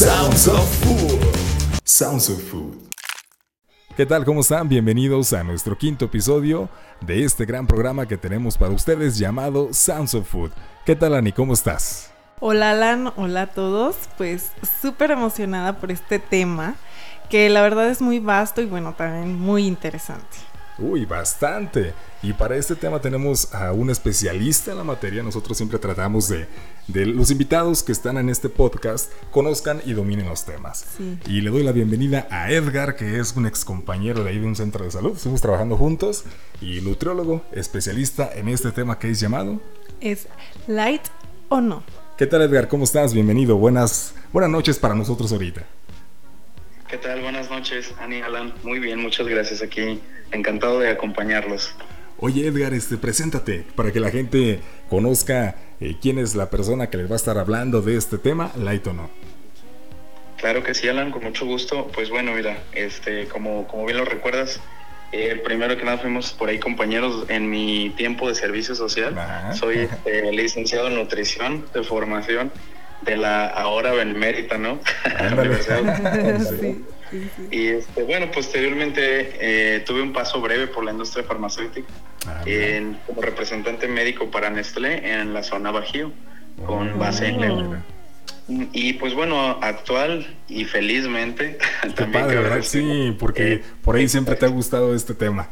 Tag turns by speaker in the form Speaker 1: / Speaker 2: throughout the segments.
Speaker 1: Sounds of Food. Sounds of Food. ¿Qué tal? ¿Cómo están? Bienvenidos a nuestro quinto episodio de este gran programa que tenemos para ustedes llamado Sounds of Food. ¿Qué tal, Ani? ¿Cómo estás?
Speaker 2: Hola, Alan. Hola a todos. Pues súper emocionada por este tema que la verdad es muy vasto y bueno, también muy interesante.
Speaker 1: Uy, bastante. Y para este tema tenemos a un especialista en la materia. Nosotros siempre tratamos de, de los invitados que están en este podcast conozcan y dominen los temas.
Speaker 2: Sí.
Speaker 1: Y le doy la bienvenida a Edgar, que es un ex compañero de ahí de un centro de salud. Estuvimos trabajando juntos y nutriólogo, especialista en este tema que es llamado.
Speaker 2: ¿Es light o no?
Speaker 1: ¿Qué tal, Edgar? ¿Cómo estás? Bienvenido. Buenas, buenas noches para nosotros ahorita.
Speaker 3: ¿Qué tal? Buenas noches, Ani Alan. Muy bien, muchas gracias aquí. Encantado de acompañarlos.
Speaker 1: Oye Edgar, este, preséntate para que la gente conozca eh, quién es la persona que les va a estar hablando de este tema, light o no.
Speaker 3: Claro que sí, Alan, con mucho gusto. Pues bueno, mira, este, como, como bien lo recuerdas, eh, primero que nada fuimos por ahí compañeros en mi tiempo de servicio social.
Speaker 1: Ajá.
Speaker 3: Soy este, licenciado en nutrición de formación de la ahora benemérita, ¿no?
Speaker 1: Ándale.
Speaker 3: Universidad.
Speaker 2: sí, sí, sí.
Speaker 3: Y este, bueno, posteriormente eh, tuve un paso breve por la industria farmacéutica
Speaker 1: Ah,
Speaker 3: en- como representante médico para Nestlé en la zona Bajío, con base en
Speaker 2: Oh.
Speaker 3: León. Y pues bueno, actual y felizmente
Speaker 1: Qué
Speaker 3: también
Speaker 1: padre, ¿verdad?
Speaker 3: que
Speaker 1: Sí, porque
Speaker 3: eh,
Speaker 1: por ahí siempre te ha gustado este tema.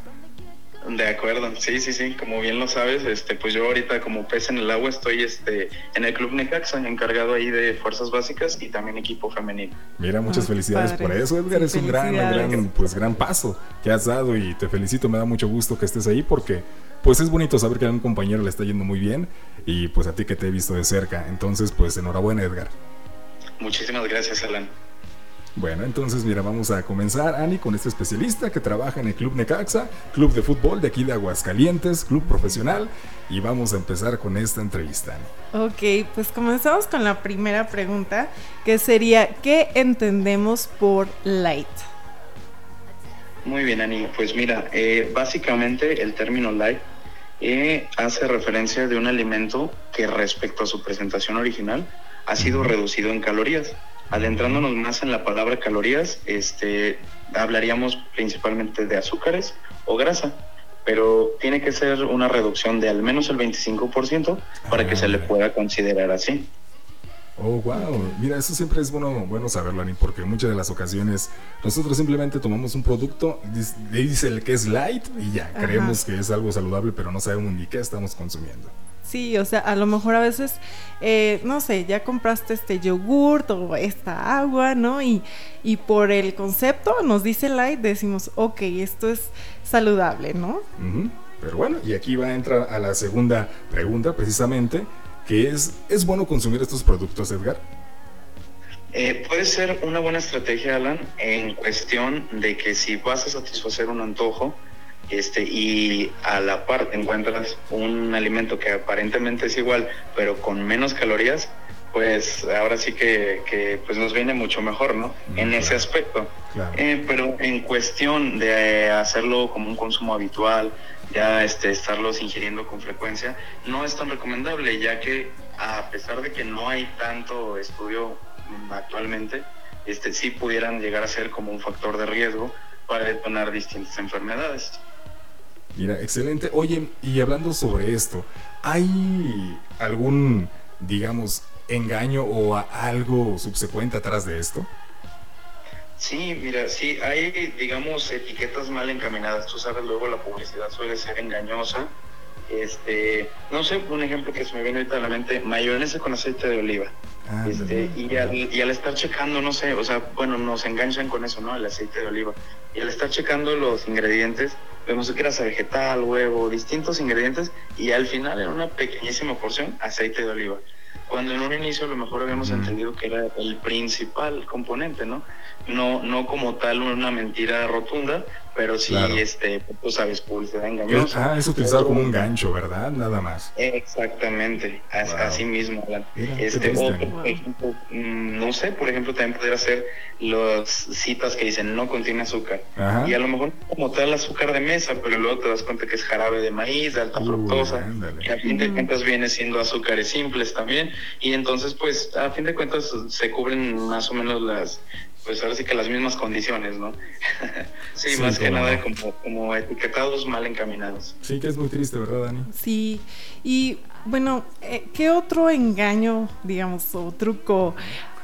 Speaker 3: De acuerdo, sí, sí, sí, como bien lo sabes, este, pues yo ahorita como pez en el agua estoy este, en el Club Necaxa, encargado ahí de fuerzas básicas y también equipo femenino.
Speaker 1: Mira, muchas
Speaker 2: Ah,
Speaker 1: felicidades
Speaker 2: padre.
Speaker 1: por eso, Edgar.
Speaker 2: Sí,
Speaker 1: es un gran, gran, pues, gran paso que has dado y te felicito. Me da mucho gusto que estés ahí porque, pues, es bonito saber que a un compañero le está yendo muy bien y, pues, a ti que te he visto de cerca. Entonces, pues, enhorabuena, Edgar.
Speaker 3: Muchísimas gracias, Alan.
Speaker 1: Bueno, entonces mira, vamos a comenzar, Ani, con este especialista que trabaja en el Club Necaxa, club de fútbol de aquí de Aguascalientes, club profesional, y vamos a empezar con esta entrevista. Ani.
Speaker 2: Ok, pues comenzamos con la primera pregunta, que sería, ¿qué entendemos por light?
Speaker 3: Muy bien, Ani. Pues mira, eh, básicamente el término light eh, hace referencia de un alimento que respecto a su presentación original ha sido reducido en calorías. Adentrándonos más en la palabra calorías, este, hablaríamos principalmente de azúcares o grasa, pero tiene que ser una reducción de al menos el 25% para que se le pueda considerar así.
Speaker 1: Oh, wow. Mira, eso siempre es bueno, bueno saberlo, Ani, porque en muchas de las ocasiones nosotros simplemente tomamos un producto, dice el que es light y ya,
Speaker 2: Ajá.
Speaker 1: creemos que es algo saludable, pero no sabemos ni qué estamos consumiendo.
Speaker 2: Sí, o sea, a lo mejor a veces, eh, no sé, ya compraste este yogurt o esta agua, ¿no? Y, y por el concepto nos dice light, decimos, ok, esto es saludable, ¿no?
Speaker 1: Pero bueno, y aquí va a entrar a la segunda pregunta precisamente, que es, ¿es bueno consumir estos productos, Edgar?
Speaker 3: Eh, puede ser una buena estrategia, Alan, en cuestión de que si vas a satisfacer un antojo este, y a la par encuentras un alimento que aparentemente es igual, pero con menos calorías, pues ahora sí que, que, pues nos viene mucho mejor, ¿no?
Speaker 1: Mm,
Speaker 3: en ese aspecto.
Speaker 1: Claro.
Speaker 3: Eh, pero en cuestión de hacerlo como un consumo habitual, ya este, estarlos ingiriendo con frecuencia, no es tan recomendable, ya que a pesar de que no hay tanto estudio actualmente, este, sí pudieran llegar a ser como un factor de riesgo para detonar distintas enfermedades.
Speaker 1: Mira, excelente. Oye, y hablando sobre esto, ¿hay algún, digamos, engaño o algo subsecuente atrás de esto?
Speaker 3: Sí, mira, sí, hay, digamos, etiquetas mal encaminadas. Tú sabes, luego la publicidad suele ser engañosa. Este, no sé, un ejemplo que se me viene ahorita a la mente, mayonesa con aceite de oliva.
Speaker 1: Ah,
Speaker 3: Este, y, al, y al estar checando, no sé, o sea, bueno, nos enganchan con eso, ¿no? El aceite de oliva. Y al estar checando los ingredientes, vemos que grasa vegetal, huevo, distintos ingredientes, y al final en una pequeñísima porción, aceite de oliva. Cuando en un inicio a lo mejor habíamos entendido que era el principal componente, ¿no? No, no como tal una mentira rotunda, pero sí, este, tú sabes, publicidad engañosa.
Speaker 1: Ah, es utilizado como un gancho, ¿verdad? Nada más.
Speaker 3: Exactamente, así mismo. este, otro, por ejemplo, mm, no sé, por ejemplo, también poder hacer las citas que dicen no contiene azúcar. Y a lo mejor como tal azúcar de mesa, pero luego te das cuenta que es jarabe de maíz, de alta fructosa, y a fin de cuentas viene siendo azúcares simples también. Y entonces, pues, a fin de cuentas se cubren más o menos las pues ahora sí que las mismas condiciones, ¿no? sí, más que nada como, como, etiquetados mal encaminados.
Speaker 1: Sí, que es muy triste, ¿verdad, Dani?
Speaker 2: Sí, y bueno, eh, ¿qué otro engaño, digamos, o truco,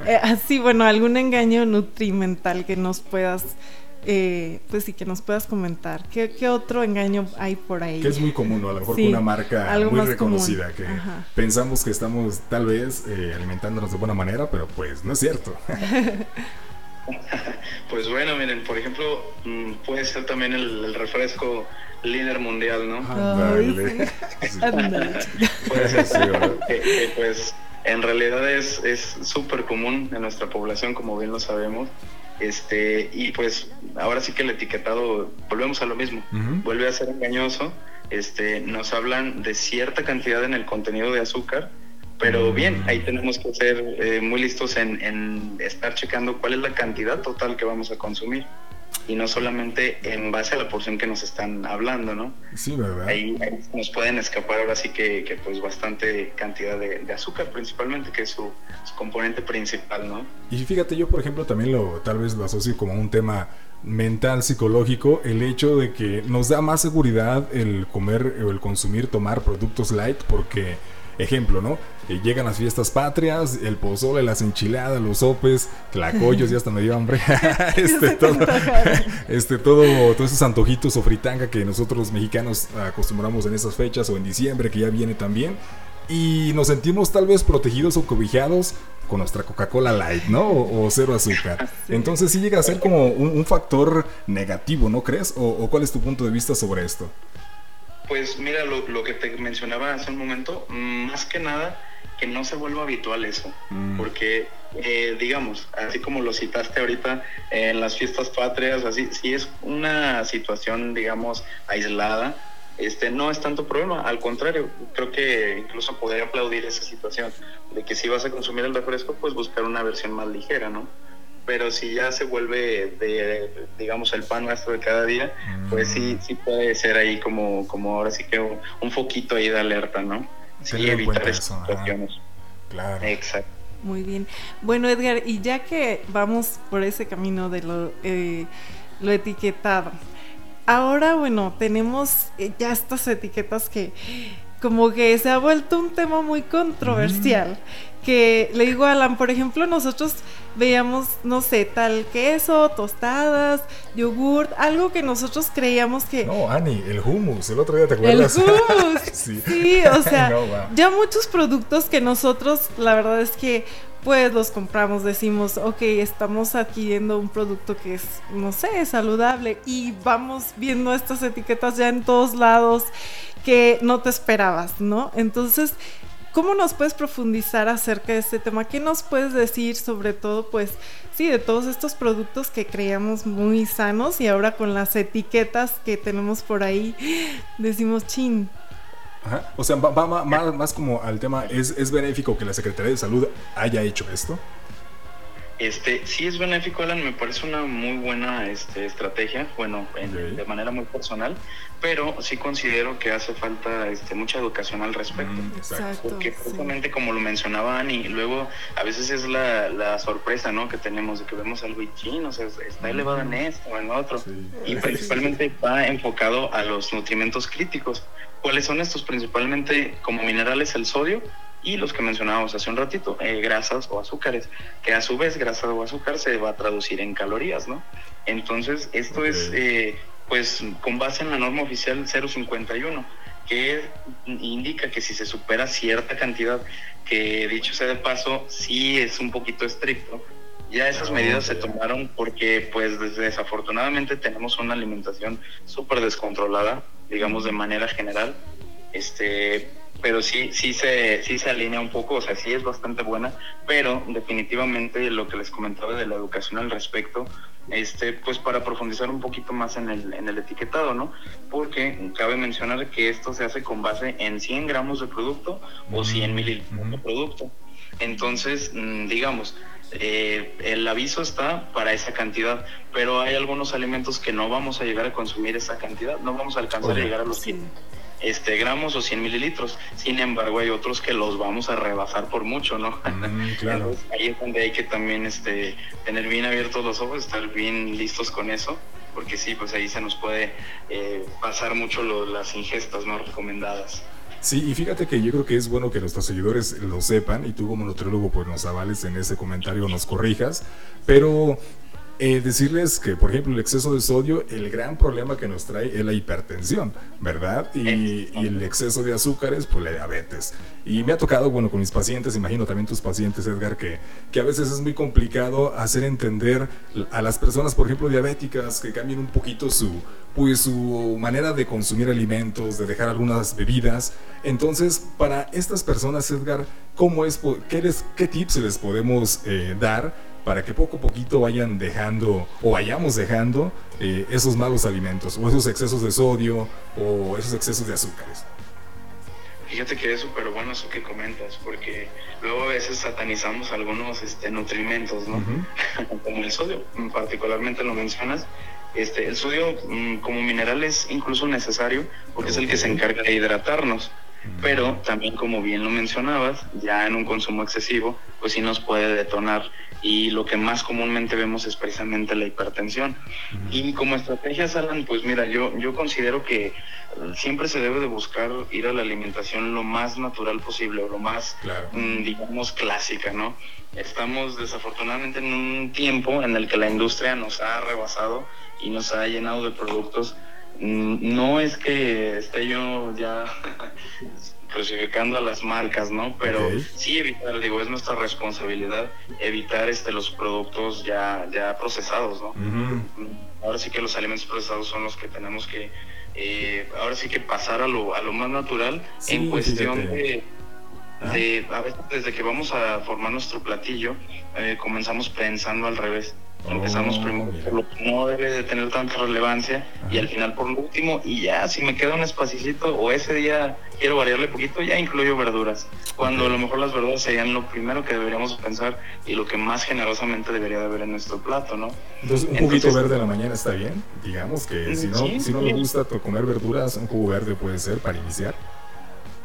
Speaker 2: eh, así, bueno, algún engaño nutrimental que nos puedas... Eh, pues sí, que nos puedas comentar. ¿Qué, ¿Qué, otro engaño hay por ahí?
Speaker 1: Que es muy común, ¿no? A lo mejor con una marca muy reconocida, que pensamos que estamos tal vez alimentándonos de buena manera, pero pues no es cierto.
Speaker 3: Pues bueno, miren, por ejemplo, mm, puede ser también el, refresco líder mundial, ¿no? puede ser, que, pues en realidad es súper común en nuestra población, como bien lo sabemos. Este, y pues ahora sí que el etiquetado, volvemos a lo mismo, vuelve a ser engañoso. Este, nos hablan de cierta cantidad en el contenido de azúcar, pero bien, ahí tenemos que ser eh, muy listos en, estar checando cuál es la cantidad total que vamos a consumir y no solamente en base a la porción que nos están hablando, ¿no?
Speaker 1: Sí, ¿verdad?
Speaker 3: Ahí, nos pueden escapar ahora sí que, que pues bastante cantidad de, azúcar principalmente, que es su, componente principal, ¿no?
Speaker 1: Y fíjate, yo por ejemplo también lo tal vez lo asocio como un tema mental, psicológico, el hecho de que nos da más seguridad el comer o el consumir, tomar productos light porque Ejemplo, ¿no? Eh, llegan las fiestas patrias, el pozole, las enchiladas, los sopes, tlacoyos, ya hasta me dio hambre. este, todo, este, todo, todos esos antojitos o fritanga que nosotros los mexicanos acostumbramos en esas fechas o en diciembre, que ya viene también. Y nos sentimos tal vez protegidos o cobijados con nuestra Coca-Cola Light, ¿no? O, cero azúcar. Entonces sí llega a ser como un, factor negativo, ¿no crees? o cuál es tu punto de vista sobre esto?
Speaker 3: Pues mira, lo, que te mencionaba hace un momento, más que nada que no se vuelva habitual eso, mm. porque eh, digamos, así como lo citaste ahorita en las fiestas patrias, así, si es una situación, digamos, aislada, este no es tanto problema, al contrario, creo que incluso podría aplaudir esa situación de que si vas a consumir el refresco, pues buscar una versión más ligera, ¿no? Pero si ya se vuelve de, digamos, el pan nuestro de cada día, pues sí, sí puede ser ahí como, como ahora sí que un, foquito ahí de alerta, ¿no? Sí, evitar esas situaciones.
Speaker 1: Claro.
Speaker 3: Exacto.
Speaker 2: Muy bien. Bueno, Edgar, y ya que vamos por ese camino de lo, eh, lo etiquetado, ahora, bueno, tenemos eh, ya estas etiquetas que como que se ha vuelto un tema muy controversial. Mm que le digo a Alan, por ejemplo, nosotros veíamos, no sé, tal queso, tostadas, yogurt, algo que nosotros creíamos que...
Speaker 1: No, Ani, el hummus, el otro día te acuerdas.
Speaker 2: El hummus, sí. o sea, ya muchos productos que nosotros, la verdad es que pues los compramos, decimos, ok, estamos adquiriendo un producto que es, no sé, saludable y vamos viendo estas etiquetas ya en todos lados que no te esperabas, ¿no? Entonces, ¿Cómo nos puedes profundizar acerca de este tema? ¿Qué nos puedes decir sobre todo, pues, sí, de todos estos productos que creíamos muy sanos y ahora con las etiquetas que tenemos por ahí, decimos chin?
Speaker 1: Ajá. O sea, va, más, como al tema, ¿es, ¿es benéfico que la Secretaría de Salud haya hecho esto?
Speaker 3: Este, sí es benéfico, Alan, me parece una muy buena este, estrategia, bueno, de manera muy personal, pero sí considero que hace falta este, mucha educación al respecto. Mm, porque justamente como lo mencionaba Ani, luego a veces es la, sorpresa ¿no? que tenemos de que vemos algo y chino, o sea, está elevado en esto o en otro, y principalmente va enfocado a los nutrimentos críticos. ¿Cuáles son estos? Principalmente como minerales el sodio, y los que mencionábamos hace un ratito, eh, grasas o azúcares, que a su vez grasa o azúcar se va a traducir en calorías, ¿no? Entonces, esto es, eh, pues, con base en la norma oficial 051, que indica que si se supera cierta cantidad, que dicho sea de paso, sí es un poquito estricto, ya esas ah, medidas se tomaron porque, pues, desafortunadamente tenemos una alimentación súper descontrolada, digamos, de manera general, este pero sí, sí se, sí se alinea un poco, o sea, sí es bastante buena, pero definitivamente lo que les comentaba de la educación al respecto, este, pues para profundizar un poquito más en el, en el etiquetado, ¿no? Porque cabe mencionar que esto se hace con base en 100 gramos de producto o 100 mililitros de producto. Entonces, mm, digamos, eh, el aviso está para esa cantidad, pero hay algunos alimentos que no vamos a llegar a consumir esa cantidad, no vamos a alcanzar a llegar a los 100 este, gramos o 100 mililitros. Sin embargo, hay otros que los vamos a rebasar por mucho, ¿no?
Speaker 1: Mm, claro.
Speaker 3: ahí es donde hay que también este, tener bien abiertos los ojos, estar bien listos con eso, porque sí, pues ahí se nos puede eh, pasar mucho las ingestas no recomendadas.
Speaker 1: Sí, y fíjate que yo creo que es bueno que nuestros seguidores lo sepan y tú como nutriólogo pues nos avales en ese comentario, nos corrijas, pero eh, decirles que, por ejemplo, el exceso de sodio, el gran problema que nos trae es la hipertensión, ¿verdad? Y, el exceso de azúcares, pues la diabetes. Y me ha tocado, bueno, con mis pacientes, imagino también tus pacientes, Edgar, que, que a veces es muy complicado hacer entender a las personas, por ejemplo, diabéticas, que cambien un poquito su, pues, su manera de consumir alimentos, de dejar algunas bebidas. Entonces, para estas personas, Edgar, ¿cómo es, qué, les, qué tips les podemos eh, dar? Para que poco a poquito vayan dejando o vayamos dejando eh, esos malos alimentos o esos excesos de sodio o esos excesos de azúcares.
Speaker 3: Fíjate que es súper bueno eso que comentas, porque luego a veces satanizamos algunos este, nutrimentos, ¿no? como el sodio, particularmente lo mencionas. Este, el sodio mm, como mineral es incluso necesario porque es el que se encarga de hidratarnos. Pero también, como bien lo mencionabas, ya en un consumo excesivo, pues sí nos puede detonar y lo que más comúnmente vemos es precisamente la hipertensión. Y como estrategia, Alan, pues mira, yo, yo considero que siempre se debe de buscar ir a la alimentación lo más natural posible o lo más, mm, digamos, clásica, ¿no? Estamos desafortunadamente en un tiempo en el que la industria nos ha rebasado y nos ha llenado de productos. Mm, no es que esté yo ya crucificando a las marcas, ¿no? Pero sí evitar, digo, es nuestra responsabilidad evitar este los productos ya, ya procesados, ¿no? Ahora sí que los alimentos procesados son los que tenemos que, eh, ahora sí que pasar a lo, a lo más natural en cuestión de, de, a veces desde que vamos a formar nuestro platillo, eh, comenzamos pensando al revés. Empezamos oh, primero por lo que no debe de tener tanta relevancia y al final por lo último y ya si me queda un espacito o ese día quiero variarle poquito ya incluyo verduras. Cuando a lo mejor las verduras serían lo primero que deberíamos pensar y lo que más generosamente debería de haber en nuestro plato, ¿no?
Speaker 1: Entonces un juguito verde a la mañana está bien, digamos que si no, si no le gusta comer verduras un jugo verde puede ser para iniciar.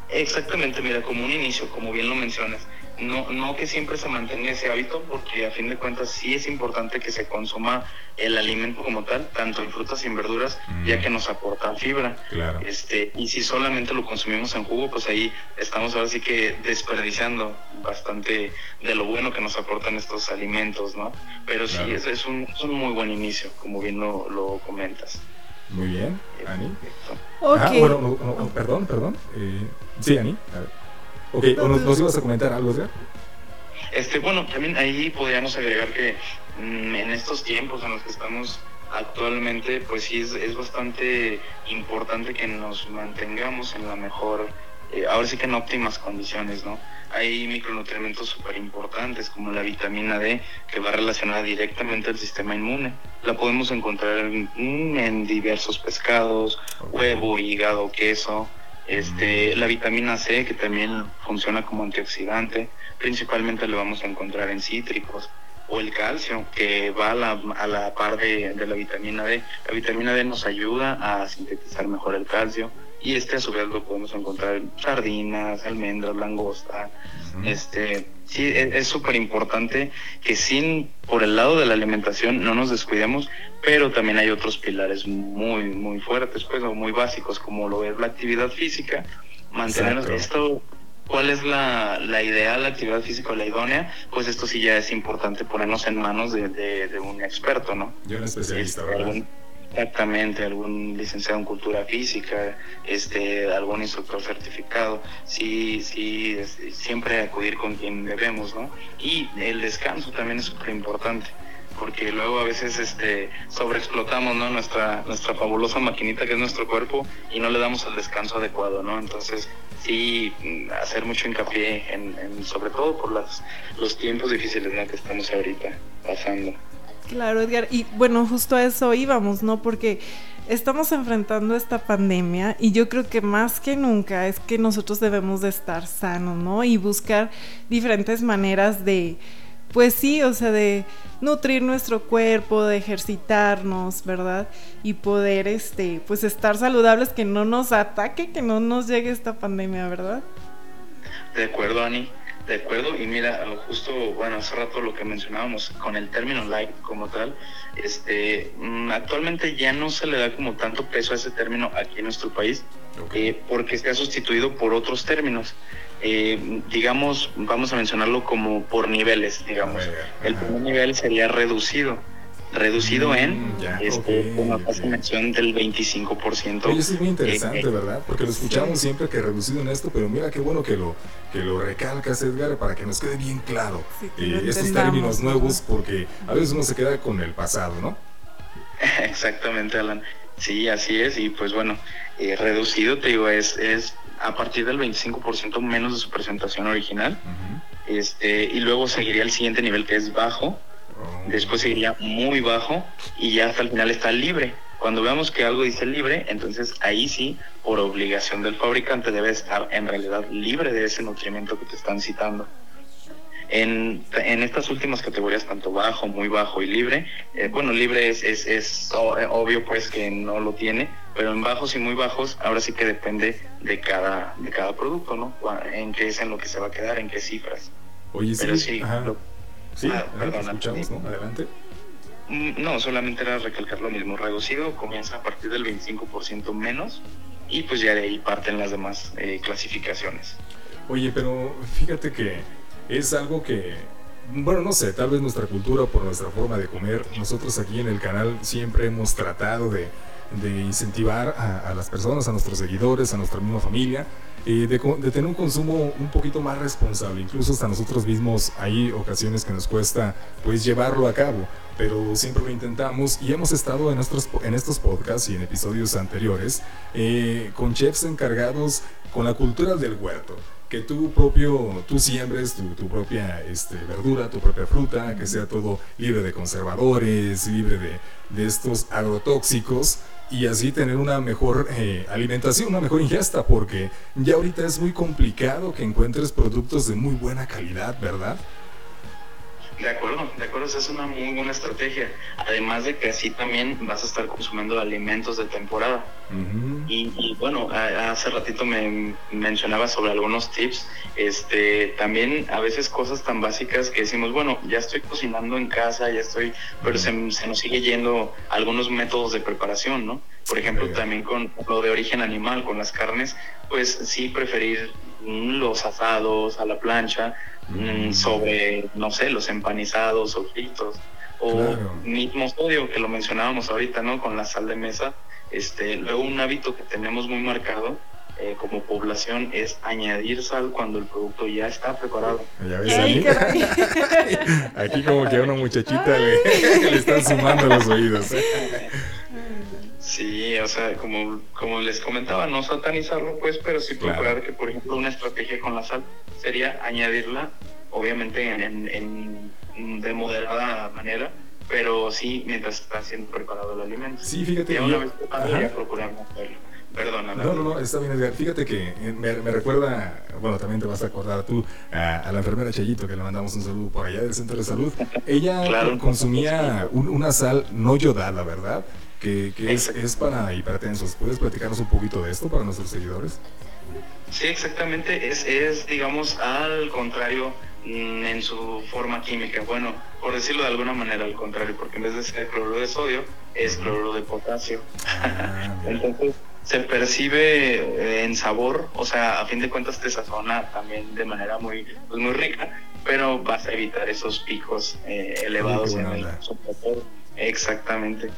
Speaker 3: Exactamente, mira, como un inicio, como bien lo mencionas no, no que siempre se mantenga ese hábito, porque a fin de cuentas sí es importante que se consuma el alimento como tal, tanto en frutas y en verduras, ya mm. que nos aporta fibra. Este, y si solamente lo consumimos en jugo, pues ahí estamos ahora sí que desperdiciando bastante de lo bueno que nos aportan estos alimentos, ¿no? Pero sí, es, es, un, es un muy buen inicio, como bien lo, lo comentas.
Speaker 1: Muy bien, Ani. Ah, bueno, perdón, perdón. Eh, sí, Ani. A ver. Ok, nos, ibas a comentar algo, Edgar?
Speaker 3: Este, bueno, también ahí podríamos agregar que mm, en estos tiempos en los que estamos actualmente, pues sí es, es bastante importante que nos mantengamos en la mejor, eh, ahora sí que en óptimas condiciones, ¿no? Hay micronutrientes súper importantes como la vitamina D que va relacionada directamente al sistema inmune. La podemos encontrar en, en diversos pescados, huevo, hígado, queso, este, la vitamina C, que también funciona como antioxidante, principalmente lo vamos a encontrar en cítricos, o el calcio, que va a la, a la par de, la vitamina D. La vitamina D nos ayuda a sintetizar mejor el calcio, y este a su vez lo podemos encontrar en sardinas, almendras, langosta. Este, sí, e, es súper importante que sin, por el lado de la alimentación, no nos descuidemos, pero también hay otros pilares muy, muy fuertes, pues, o muy básicos, como lo es la actividad física, mantenernos esto. ¿Cuál es la, la ideal, la actividad física, la idónea? Pues esto sí ya es importante ponernos en manos de, de, un experto, ¿no?
Speaker 1: De un especialista, este, ¿verdad?
Speaker 3: Exactamente, algún licenciado en cultura física, este, algún instructor certificado, sí, sí, siempre acudir con quien debemos, ¿no? Y el descanso también es súper importante. porque luego a veces este sobreexplotamos ¿no? nuestra nuestra fabulosa maquinita que es nuestro cuerpo y no le damos el descanso adecuado no entonces sí hacer mucho hincapié en, sobre todo por las los tiempos difíciles que estamos ahorita pasando
Speaker 2: claro Edgar y bueno justo a eso íbamos no porque estamos enfrentando esta pandemia y yo creo que más que nunca es que nosotros debemos de estar sanos, ¿no? Y buscar diferentes maneras de, pues sí, o sea, de nutrir nuestro cuerpo, de ejercitarnos, ¿verdad? Y poder, este, pues estar saludables, que no nos ataque, que no nos llegue esta pandemia, ¿verdad?
Speaker 3: De acuerdo, Ani. De acuerdo, y mira, justo, bueno, hace rato lo que mencionábamos con el término like como tal, este, mm, actualmente ya no se le da como tanto peso a ese término aquí en nuestro país, eh, porque se ha sustituido por otros términos. Eh, digamos, vamos a mencionarlo como por niveles, digamos. El primer nivel sería reducido reducido mm, en este, una mención del 25%.
Speaker 1: Oye, eso es muy interesante, eh, eh, ¿verdad? Porque lo escuchamos siempre que reducido en esto, pero mira qué bueno que lo, que lo recalcas, Edgar, para que nos quede bien claro eh, estos términos nuevos, porque a veces uno se queda con el pasado, ¿no?
Speaker 3: Exactamente, Alan. Sí, así es, y pues bueno, reducido, te digo, es, es a partir del 25% menos de su presentación original. este, y luego seguiría el siguiente nivel que es bajo, después seguiría muy bajo y ya hasta el final está libre. Cuando veamos que algo dice libre, entonces ahí sí, por obligación del fabricante, debe estar en realidad libre de ese nutrimiento que te están citando. En, en estas últimas categorías, tanto bajo, muy bajo y libre, eh, bueno, libre es, es, es, obvio pues que no lo tiene, pero en bajos y muy bajos, ahora sí que depende de cada, de cada producto, ¿no? En qué es en lo que se va a quedar, en qué cifras.
Speaker 1: Oye, pero sí, Sí, ah, escuchamos, ¿no? Adelante.
Speaker 3: Mm, no, solamente era recalcar lo mismo. Reducido comienza a partir del 25% menos y pues ya de ahí parten las demás eh, clasificaciones.
Speaker 1: Oye, pero fíjate que es algo que, bueno, no sé, tal vez nuestra cultura, por nuestra forma de comer, nosotros aquí en el canal siempre hemos tratado de, incentivar a, las personas, a nuestros seguidores, a nuestra misma familia, de, de, tener un consumo un poquito más responsable. Incluso hasta nosotros mismos hay ocasiones que nos cuesta pues llevarlo a cabo, pero siempre lo intentamos y hemos estado en, estos, en estos podcasts y en episodios anteriores eh, con chefs encargados con la cultura del huerto que tú propio, tú siembres tu, tu propia este, verdura, tu propia fruta, que sea todo libre de conservadores, libre de, de estos agrotóxicos y así tener una mejor eh, alimentación, una mejor ingesta, porque ya ahorita es muy complicado que encuentres productos de muy buena calidad, ¿verdad?
Speaker 3: De acuerdo, de acuerdo, esa es una muy buena estrategia. Además de que así también vas a estar consumiendo alimentos de temporada. y, bueno, hace ratito me mencionaba sobre algunos tips. Este, también a veces cosas tan básicas que decimos, bueno, ya estoy cocinando en casa, ya estoy, pero se, nos sigue yendo algunos métodos de preparación, ¿no? Por ejemplo, también con lo de origen animal, con las carnes, pues sí preferir los asados a la plancha Mm, sobre, no sé, los empanizados o fritos. O mismo sodio, que lo mencionábamos ahorita, ¿no? Con la sal de mesa. Este, luego un hábito que tenemos muy marcado eh, como población es añadir sal cuando el producto ya está preparado.
Speaker 1: ¿Ya ves Aquí como que a una muchachita le, le, están sumando los oídos.
Speaker 3: Sí, o sea, como, como les comentaba, no satanizarlo, pues, pero sí procurar que, por ejemplo, una estrategia con la sal sería añadirla, obviamente, en, de moderada manera, pero sí mientras está siendo preparado el alimento.
Speaker 1: Sí, fíjate.
Speaker 3: Ya una vez ya procuramos hacerlo. Perdona.
Speaker 1: No, no, no, está bien, Edgar. Fíjate que eh, me, recuerda, bueno, también te vas a acordar tú a, la enfermera Chayito, que le mandamos un saludo por allá del centro de salud. Ella consumía una sal no yodada, ¿verdad? Que, es, para hipertensos. ¿Puedes platicarnos un poquito de esto para nuestros seguidores?
Speaker 3: Sí, exactamente. Es, es digamos, al contrario mm, en su forma química. Bueno, por decirlo de alguna manera, al contrario, porque en vez de ser cloruro de sodio, es cloruro de potasio. Ah, Entonces, se percibe eh, en sabor, o sea, a fin de cuentas te sazona también de manera muy, pues, muy rica, pero vas a evitar esos picos eh, elevados en el Exactamente.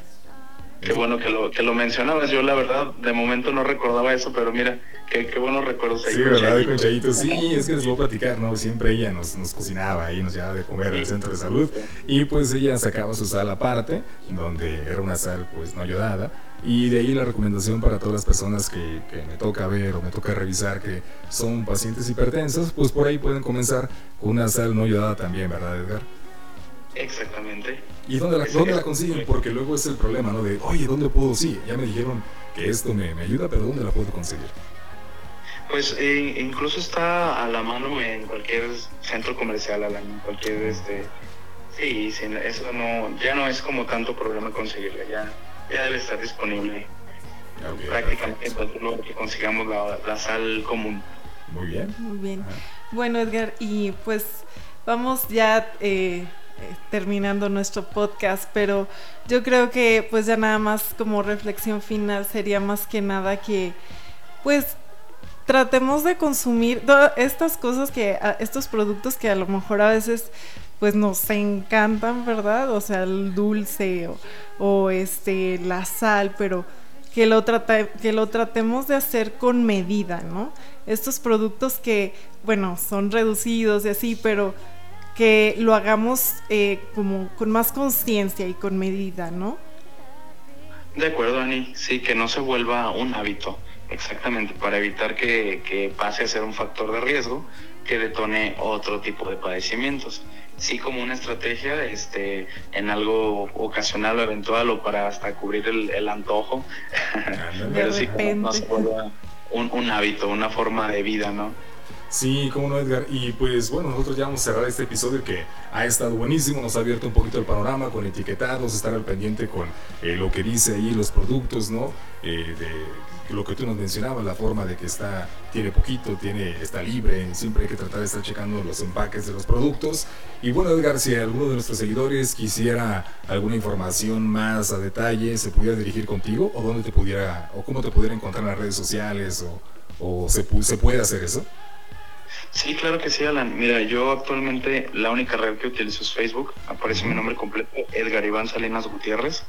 Speaker 3: Qué bueno que lo, que lo mencionabas. Yo, la verdad, de momento no recordaba eso, pero mira, qué, qué buenos recuerdos
Speaker 1: ahí. Sí, ¿verdad? Con Chayito. Sí, es que les voy a platicar, ¿no? Siempre ella nos, nos cocinaba y nos llevaba de comer al centro de salud. Y pues ella sacaba su sal aparte, donde era una sal, pues, no ayudada. Y de ahí la recomendación para todas las personas que, que, me toca ver o me toca revisar que son pacientes hipertensos, pues por ahí pueden comenzar con una sal no ayudada también, ¿verdad, Edgar?
Speaker 3: Exactamente.
Speaker 1: ¿Y dónde la, dónde la consiguen? Porque luego es el problema, ¿no? De, oye, ¿dónde puedo? Sí, ya me dijeron que esto me, me ayuda, pero ¿dónde la puedo conseguir?
Speaker 3: Pues eh, incluso está a la mano en cualquier centro comercial, en cualquier este sí, sí, eso no, ya no es como tanto problema conseguirla, ya, ya debe estar disponible. prácticamente en cualquier lugar que consigamos la, la, sal común.
Speaker 1: Muy bien.
Speaker 2: Muy bien. Bueno, Edgar, y pues vamos ya eh, terminando nuestro podcast, pero yo creo que pues ya nada más como reflexión final sería más que nada que pues tratemos de consumir estas cosas que estos productos que a lo mejor a veces pues nos encantan, ¿verdad? O sea, el dulce o, o este la sal, pero que lo, trata, que lo tratemos de hacer con medida, ¿no? Estos productos que, bueno, son reducidos y así, pero que lo hagamos eh, como con más conciencia y con medida, ¿no?
Speaker 3: De acuerdo, Ani. Sí, que no se vuelva un hábito, exactamente, para evitar que, que pase a ser un factor de riesgo que detone otro tipo de padecimientos. Sí, como una estrategia este, en algo ocasional o eventual o para hasta cubrir el, el antojo, pero sí, no se vuelva un, un hábito, una forma de vida, ¿no?
Speaker 1: Sí, cómo no, Edgar. Y pues bueno, nosotros ya vamos a cerrar este episodio que ha estado buenísimo, nos ha abierto un poquito el panorama con etiquetados, estar al pendiente con eh, lo que dice ahí los productos, ¿no? Eh, de lo que tú nos mencionabas, la forma de que está, tiene poquito, tiene, está libre, siempre hay que tratar de estar checando los empaques de los productos. Y bueno, Edgar, si alguno de nuestros seguidores quisiera alguna información más a detalle, ¿se pudiera dirigir contigo? ¿O dónde te pudiera, o cómo te pudiera encontrar en las redes sociales? ¿O, o se, se puede hacer eso?
Speaker 3: Sí, claro que sí, Alan. Mira, yo actualmente la única red que utilizo es Facebook. Aparece mi nombre completo, Edgar Iván Salinas Gutiérrez,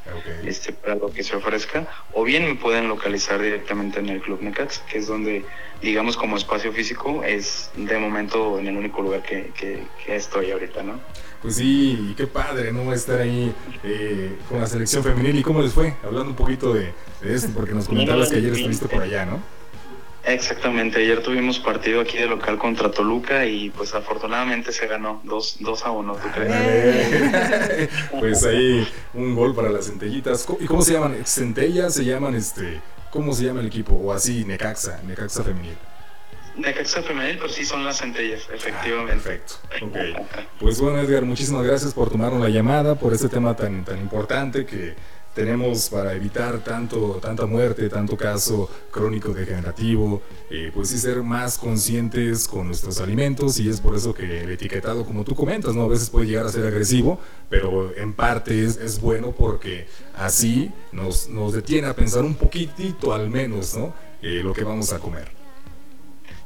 Speaker 3: este, para lo que se ofrezca. O bien me pueden localizar directamente en el Club Necax, que es donde, digamos, como espacio físico, es de momento en el único lugar que, que, estoy ahorita, ¿no?
Speaker 1: Pues sí, qué padre, ¿no? Estar ahí eh, con la selección femenil. ¿Y cómo les fue? Hablando un poquito de, de esto, porque nos comentabas que ayer estuviste por allá, ¿no?
Speaker 3: Exactamente, ayer tuvimos partido aquí de local contra Toluca y pues afortunadamente se ganó 2 a 1, ¿tú crees?
Speaker 1: pues ahí un gol para las centellitas. ¿Y cómo se llaman? ¿Centellas se llaman este? ¿Cómo se llama el equipo? O así, Necaxa, Necaxa femenil.
Speaker 3: Necaxa femenil, pero sí son las centellas, efectivamente.
Speaker 1: perfecto. Okay. Pues bueno, Edgar, muchísimas gracias por tomarnos la llamada, por este tema tan, tan importante que tenemos para evitar tanto, tanta muerte, tanto caso crónico degenerativo, eh, pues sí ser más conscientes con nuestros alimentos y es por eso que el etiquetado, como tú comentas, ¿no? a veces puede llegar a ser agresivo, pero en parte es, bueno porque así nos, nos detiene a pensar un poquitito al menos ¿no? Eh, lo que vamos a comer.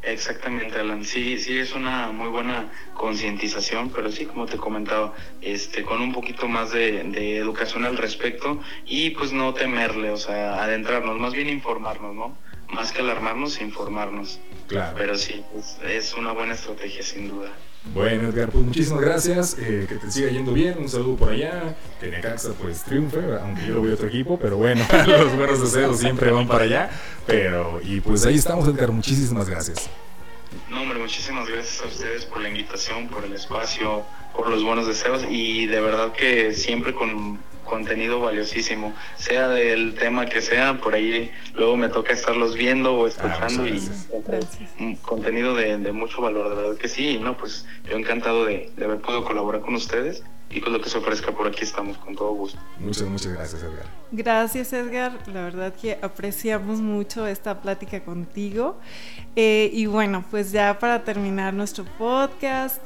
Speaker 3: Exactamente, Alan. Sí, sí es una muy buena concientización, pero sí, como te he comentado, este, con un poquito más de, educación al respecto y pues no temerle, o sea, adentrarnos, más bien informarnos, ¿no? Más que alarmarnos, informarnos.
Speaker 1: Claro.
Speaker 3: Pero sí, es una buena estrategia, sin duda.
Speaker 1: Bueno, Edgar, pues muchísimas gracias. Eh, que te siga yendo bien. Un saludo por allá. Que Necaxa pues triunfe, aunque yo lo voy a otro equipo, pero bueno, los buenos deseos siempre van para allá. Pero, y pues ahí estamos, Edgar. Muchísimas gracias.
Speaker 3: No, hombre, muchísimas gracias a ustedes por la invitación, por el espacio, por los buenos deseos y de verdad que siempre con contenido valiosísimo, sea del tema que sea, por ahí luego me toca estarlos viendo o escuchando y contenido de, mucho valor, de verdad que sí, no, pues yo encantado de, de haber podido colaborar con ustedes y con lo que se ofrezca por aquí estamos con todo gusto.
Speaker 1: Muchas, muchas gracias Edgar.
Speaker 2: Gracias Edgar, la verdad que apreciamos mucho esta plática contigo. Eh, y bueno, pues ya para terminar nuestro podcast,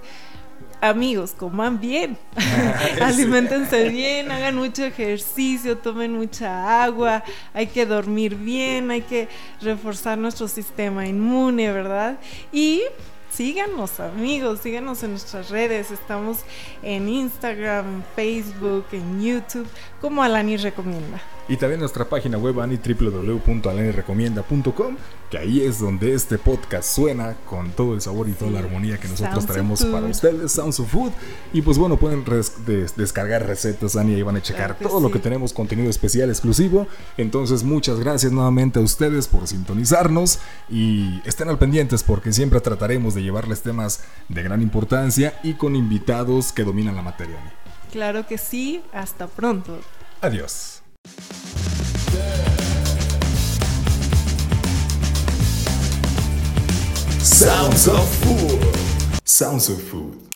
Speaker 2: amigos, coman bien, alimentense bien, hagan mucho ejercicio, tomen mucha agua, hay que dormir bien, hay que reforzar nuestro sistema inmune, ¿verdad? Y síganos amigos, síganos en nuestras redes, estamos en Instagram, Facebook, en YouTube, como Alani recomienda.
Speaker 1: Y también nuestra página web ani que ahí es donde este podcast suena con todo el sabor y toda la armonía que nosotros traemos para ustedes, Sounds of Food. Y pues bueno, pueden descargar recetas, Ani, ahí van a checar todo lo que tenemos, contenido especial, exclusivo. Entonces, muchas gracias nuevamente a ustedes por sintonizarnos y estén al pendientes porque siempre trataremos de llevarles temas de gran importancia y con invitados que dominan la materia.
Speaker 2: Claro que sí, hasta pronto.
Speaker 1: Adiós. Sounds of Food. Sounds of Food.